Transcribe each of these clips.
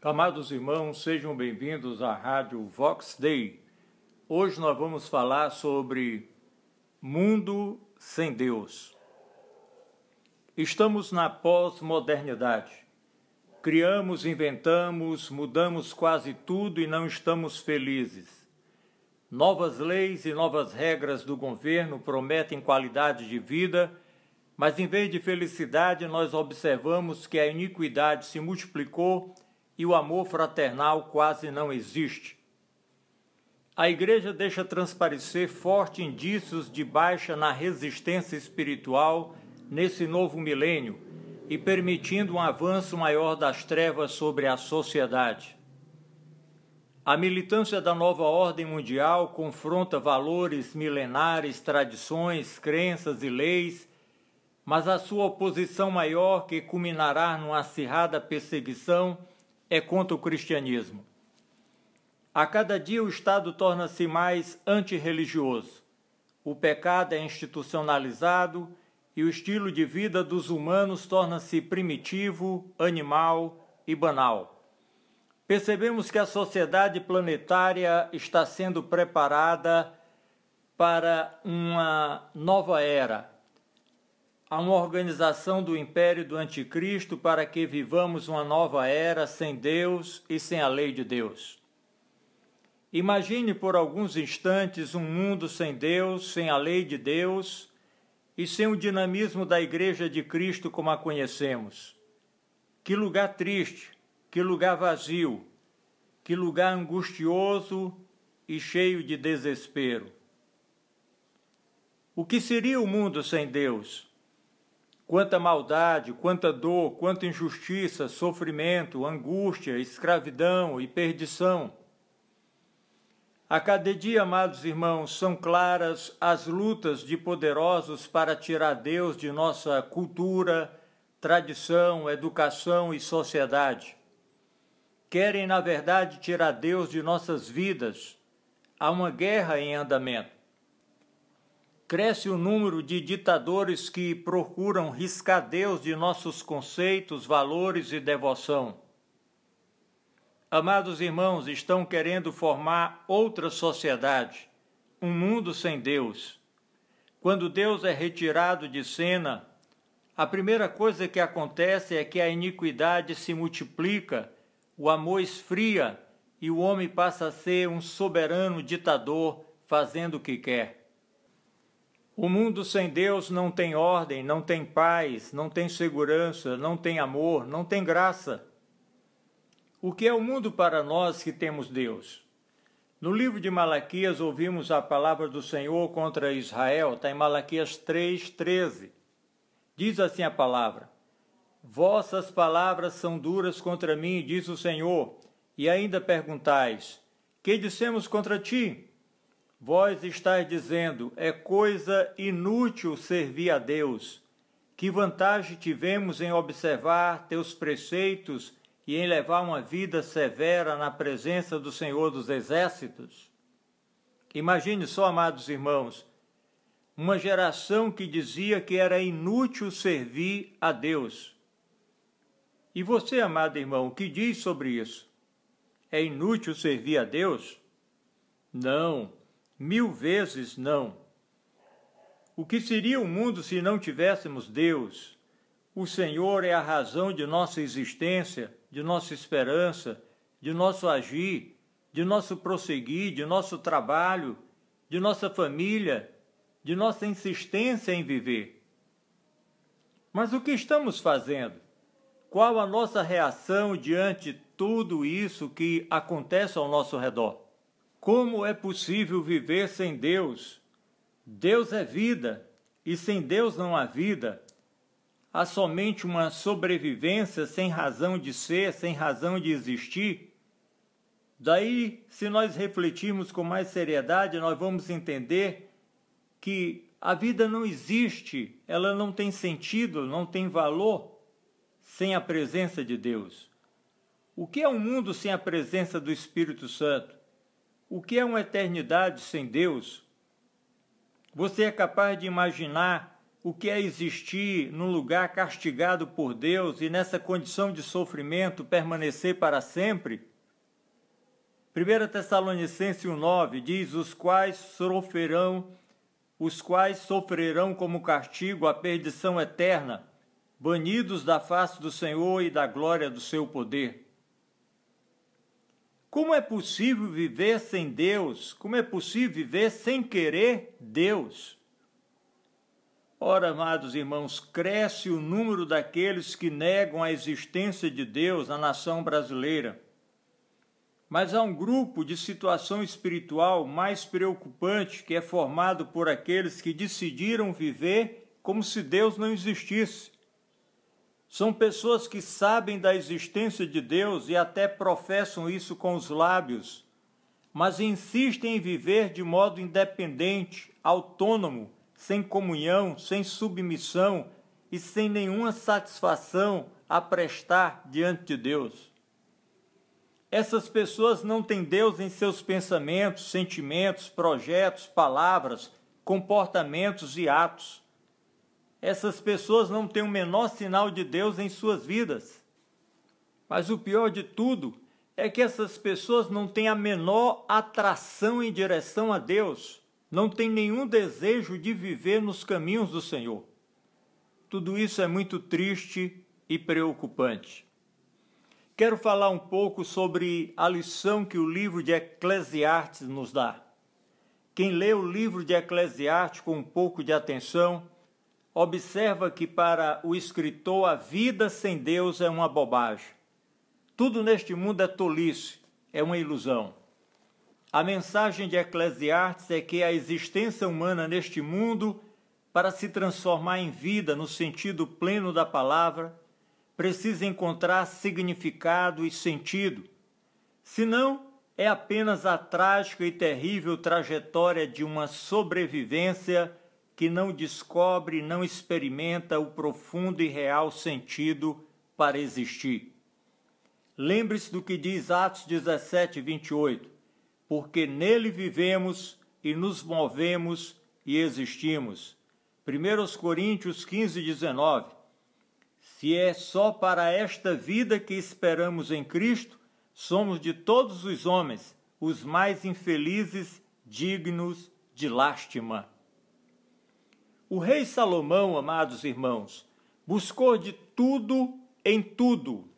Amados irmãos, sejam bem-vindos à Rádio Vox Day. Hoje nós vamos falar sobre mundo sem Deus. Estamos na pós-modernidade. Criamos, inventamos, mudamos quase tudo e não estamos felizes. Novas leis e novas regras do governo prometem qualidade de vida, mas em vez de felicidade, nós observamos que a iniquidade se multiplicou e o amor fraternal quase não existe. A Igreja deixa transparecer fortes indícios de baixa na resistência espiritual nesse novo milênio e permitindo um avanço maior das trevas sobre a sociedade. A militância da nova ordem mundial confronta valores milenares, tradições, crenças e leis, mas a sua oposição maior, que culminará numa acirrada perseguição, é contra o cristianismo. A cada dia o Estado torna-se mais antirreligioso. O pecado é institucionalizado e o estilo de vida dos humanos torna-se primitivo, animal e banal. Percebemos que a sociedade planetária está sendo preparada para uma nova era, a uma organização do império do anticristo para que vivamos uma nova era sem Deus e sem a lei de Deus. Imagine por alguns instantes um mundo sem Deus, sem a lei de Deus e sem o dinamismo da Igreja de Cristo como a conhecemos. Que lugar triste, que lugar vazio, que lugar angustioso e cheio de desespero. O que seria o mundo sem Deus? Quanta maldade, quanta dor, quanta injustiça, sofrimento, angústia, escravidão e perdição. A cada dia, amados irmãos, são claras as lutas de poderosos para tirar Deus de nossa cultura, tradição, educação e sociedade. Querem, na verdade, tirar Deus de nossas vidas. Há uma guerra em andamento cresce o número de ditadores que procuram riscar Deus de nossos conceitos, valores e devoção. Amados irmãos, estão querendo formar outra sociedade, um mundo sem Deus. Quando Deus é retirado de cena, a primeira coisa que acontece é que a iniquidade se multiplica, o amor esfria e o homem passa a ser um soberano ditador fazendo o que quer. O mundo sem Deus não tem ordem, não tem paz, não tem segurança, não tem amor, não tem graça. O que é o mundo para nós que temos Deus? No livro de Malaquias ouvimos a palavra do Senhor contra Israel, está em Malaquias 3,13. Diz assim a palavra: Vossas palavras são duras contra mim, diz o Senhor, e ainda perguntais: Que dissemos contra ti? Vós estáis dizendo: é coisa inútil servir a Deus. Que vantagem tivemos em observar teus preceitos e em levar uma vida severa na presença do Senhor dos Exércitos? Imagine só, amados irmãos, uma geração que dizia que era inútil servir a Deus. E você, amado irmão, o que diz sobre isso? É inútil servir a Deus? Não. Mil vezes não. O que seria o mundo se não tivéssemos Deus? O Senhor é a razão de nossa existência, de nossa esperança, de nosso agir, de nosso prosseguir, de nosso trabalho, de nossa família, de nossa insistência em viver. Mas o que estamos fazendo? Qual a nossa reação diante tudo isso que acontece ao nosso redor? Como é possível viver sem Deus? Deus é vida, e sem Deus não há vida. Há somente uma sobrevivência sem razão de ser, sem razão de existir. Daí, se nós refletirmos com mais seriedade, nós vamos entender que a vida não existe, ela não tem sentido, não tem valor sem a presença de Deus. O que é um mundo sem a presença do Espírito Santo? O que é uma eternidade sem Deus? Você é capaz de imaginar o que é existir num lugar castigado por Deus e nessa condição de sofrimento permanecer para sempre? 1 Tessalonicenses 1,9 diz: Os quais sofrerão, os quais sofrerão como castigo a perdição eterna, banidos da face do Senhor e da glória do seu poder. Como é possível viver sem Deus? Como é possível viver sem querer Deus? Ora, amados irmãos, cresce o número daqueles que negam a existência de Deus na nação brasileira. Mas há um grupo de situação espiritual mais preocupante que é formado por aqueles que decidiram viver como se Deus não existisse. São pessoas que sabem da existência de Deus e até professam isso com os lábios, mas insistem em viver de modo independente, autônomo, sem comunhão, sem submissão e sem nenhuma satisfação a prestar diante de Deus. Essas pessoas não têm Deus em seus pensamentos, sentimentos, projetos, palavras, comportamentos e atos. Essas pessoas não têm o menor sinal de Deus em suas vidas. Mas o pior de tudo é que essas pessoas não têm a menor atração em direção a Deus não tem nenhum desejo de viver nos caminhos do Senhor. Tudo isso é muito triste e preocupante. Quero falar um pouco sobre a lição que o livro de Eclesiastes nos dá. Quem lê o livro de Eclesiastes com um pouco de atenção, observa que para o escritor a vida sem Deus é uma bobagem. Tudo neste mundo é tolice, é uma ilusão. A mensagem de Eclesiastes é que a existência humana neste mundo, para se transformar em vida no sentido pleno da palavra, precisa encontrar significado e sentido. Senão, é apenas a trágica e terrível trajetória de uma sobrevivência que não descobre, não experimenta o profundo e real sentido para existir. Lembre-se do que diz Atos 17, 28 porque nele vivemos e nos movemos e existimos. 1 Coríntios 15, 19. Se é só para esta vida que esperamos em Cristo, somos de todos os homens os mais infelizes, dignos de lástima. O rei Salomão, amados irmãos, buscou de tudo em tudo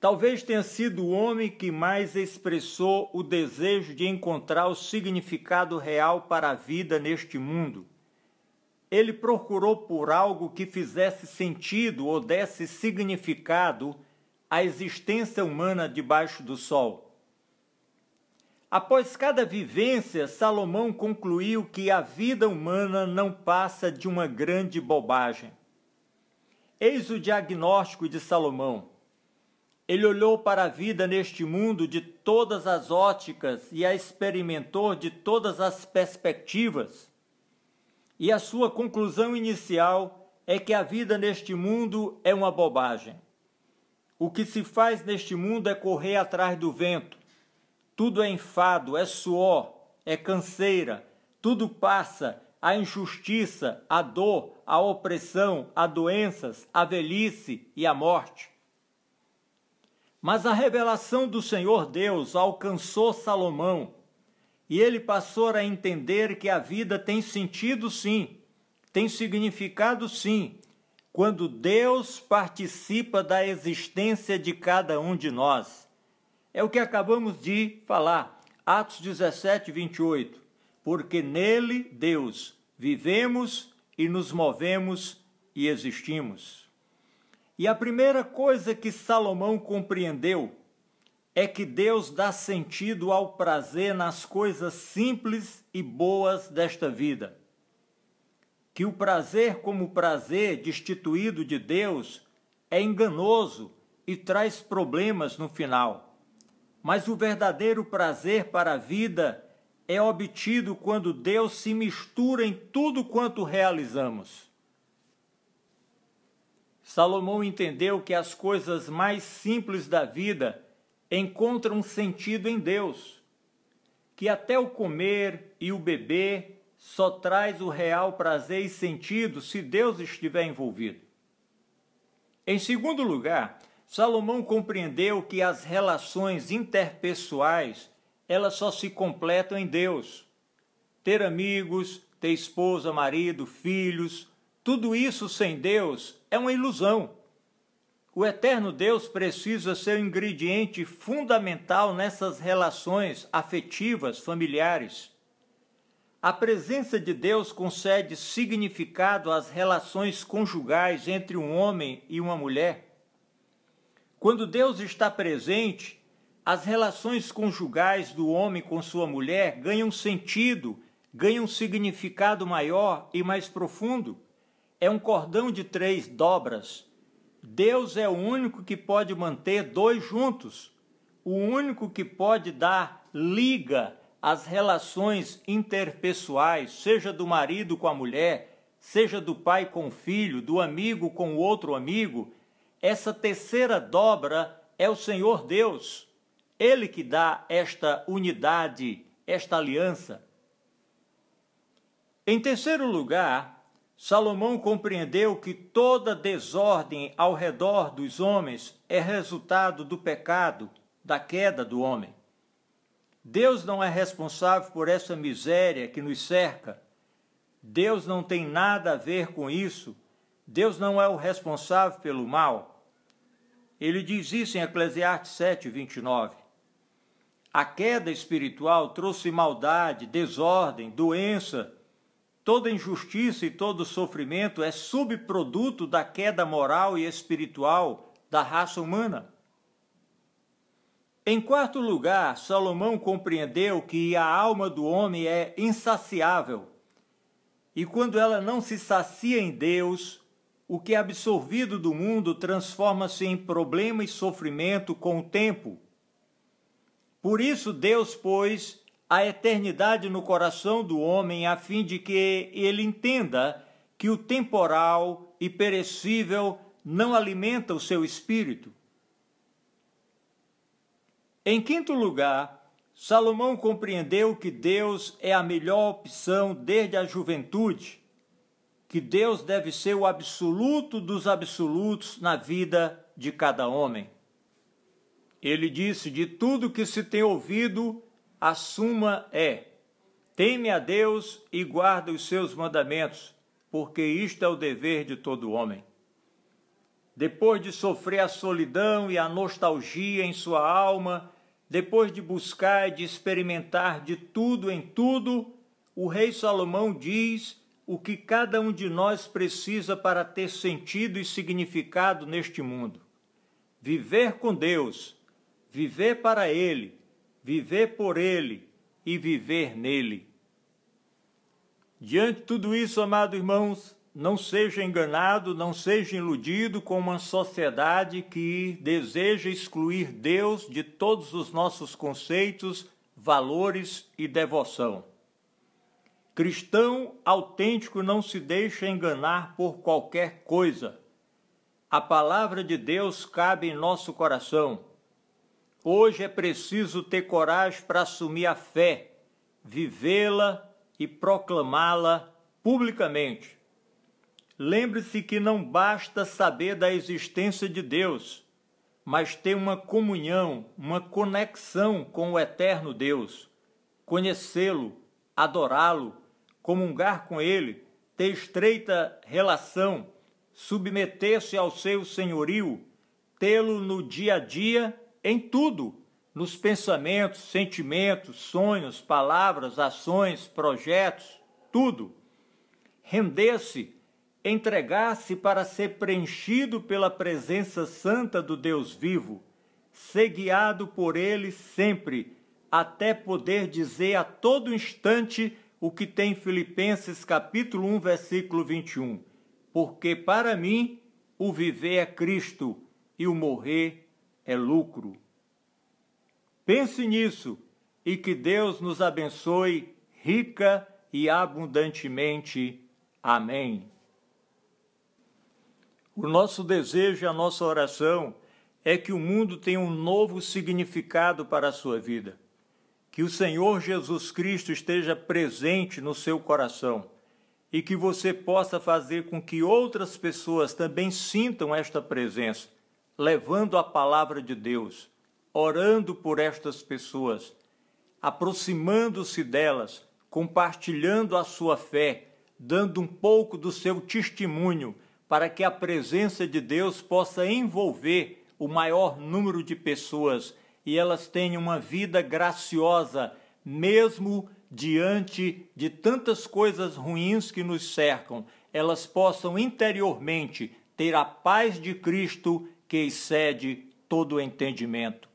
Talvez tenha sido o homem que mais expressou o desejo de encontrar o significado real para a vida neste mundo. Ele procurou por algo que fizesse sentido ou desse significado à existência humana debaixo do sol. Após cada vivência, Salomão concluiu que a vida humana não passa de uma grande bobagem. Eis o diagnóstico de Salomão ele olhou para a vida neste mundo de todas as óticas e a experimentou de todas as perspectivas. E a sua conclusão inicial é que a vida neste mundo é uma bobagem. O que se faz neste mundo é correr atrás do vento. Tudo é enfado, é suor, é canseira, tudo passa, a injustiça, a dor, a opressão, a doenças, a velhice e a morte. Mas a revelação do Senhor Deus alcançou Salomão e ele passou a entender que a vida tem sentido sim, tem significado sim, quando Deus participa da existência de cada um de nós. É o que acabamos de falar, Atos 17, 28. Porque nele, Deus, vivemos e nos movemos e existimos. E a primeira coisa que Salomão compreendeu é que Deus dá sentido ao prazer nas coisas simples e boas desta vida. Que o prazer, como prazer destituído de Deus, é enganoso e traz problemas no final. Mas o verdadeiro prazer para a vida é obtido quando Deus se mistura em tudo quanto realizamos. Salomão entendeu que as coisas mais simples da vida encontram sentido em Deus, que até o comer e o beber só traz o real prazer e sentido se Deus estiver envolvido. Em segundo lugar, Salomão compreendeu que as relações interpessoais elas só se completam em Deus. Ter amigos, ter esposa, marido, filhos, tudo isso sem Deus é uma ilusão. O eterno Deus precisa ser um ingrediente fundamental nessas relações afetivas, familiares. A presença de Deus concede significado às relações conjugais entre um homem e uma mulher. Quando Deus está presente, as relações conjugais do homem com sua mulher ganham sentido, ganham significado maior e mais profundo. É um cordão de três dobras. Deus é o único que pode manter dois juntos, o único que pode dar liga as relações interpessoais, seja do marido com a mulher, seja do pai com o filho, do amigo com o outro amigo, essa terceira dobra é o Senhor Deus. Ele que dá esta unidade, esta aliança. Em terceiro lugar, Salomão compreendeu que toda desordem ao redor dos homens é resultado do pecado, da queda do homem. Deus não é responsável por essa miséria que nos cerca. Deus não tem nada a ver com isso. Deus não é o responsável pelo mal. Ele diz isso em Eclesiastes 7, 29. A queda espiritual trouxe maldade, desordem, doença. Toda injustiça e todo sofrimento é subproduto da queda moral e espiritual da raça humana. Em quarto lugar, Salomão compreendeu que a alma do homem é insaciável. E quando ela não se sacia em Deus, o que é absorvido do mundo transforma-se em problema e sofrimento com o tempo. Por isso, Deus pôs a eternidade no coração do homem, a fim de que ele entenda que o temporal e perecível não alimenta o seu espírito. Em quinto lugar, Salomão compreendeu que Deus é a melhor opção desde a juventude, que Deus deve ser o absoluto dos absolutos na vida de cada homem. Ele disse: De tudo que se tem ouvido, a suma é: teme a Deus e guarda os seus mandamentos, porque isto é o dever de todo homem. Depois de sofrer a solidão e a nostalgia em sua alma, depois de buscar e de experimentar de tudo em tudo, o rei Salomão diz o que cada um de nós precisa para ter sentido e significado neste mundo: viver com Deus, viver para Ele, viver por Ele e viver nele. Diante de tudo isso, amados irmãos, não seja enganado, não seja iludido com uma sociedade que deseja excluir Deus de todos os nossos conceitos, valores e devoção. Cristão autêntico não se deixa enganar por qualquer coisa. A palavra de Deus cabe em nosso coração. Hoje é preciso ter coragem para assumir a fé, vivê-la e proclamá-la publicamente Lembre-se que não basta saber da existência de Deus, mas ter uma comunhão, uma conexão com o eterno Deus, conhecê-lo, adorá-lo, comungar com ele, ter estreita relação, submeter-se ao seu senhorio, tê-lo no dia a dia em tudo, nos pensamentos, sentimentos, sonhos, palavras, ações, projetos, tudo. Render-se entregar-se para ser preenchido pela presença santa do Deus vivo, ser guiado por ele sempre, até poder dizer a todo instante o que tem Filipenses capítulo 1, versículo 21. Porque para mim o viver é Cristo e o morrer é lucro. Pense nisso e que Deus nos abençoe rica e abundantemente. Amém. O nosso desejo e a nossa oração é que o mundo tenha um novo significado para a sua vida. Que o Senhor Jesus Cristo esteja presente no seu coração e que você possa fazer com que outras pessoas também sintam esta presença, levando a palavra de Deus, orando por estas pessoas, aproximando-se delas, compartilhando a sua fé, dando um pouco do seu testemunho, para que a presença de Deus possa envolver o maior número de pessoas e elas tenham uma vida graciosa, mesmo diante de tantas coisas ruins que nos cercam, elas possam interiormente ter a paz de Cristo que excede todo o entendimento.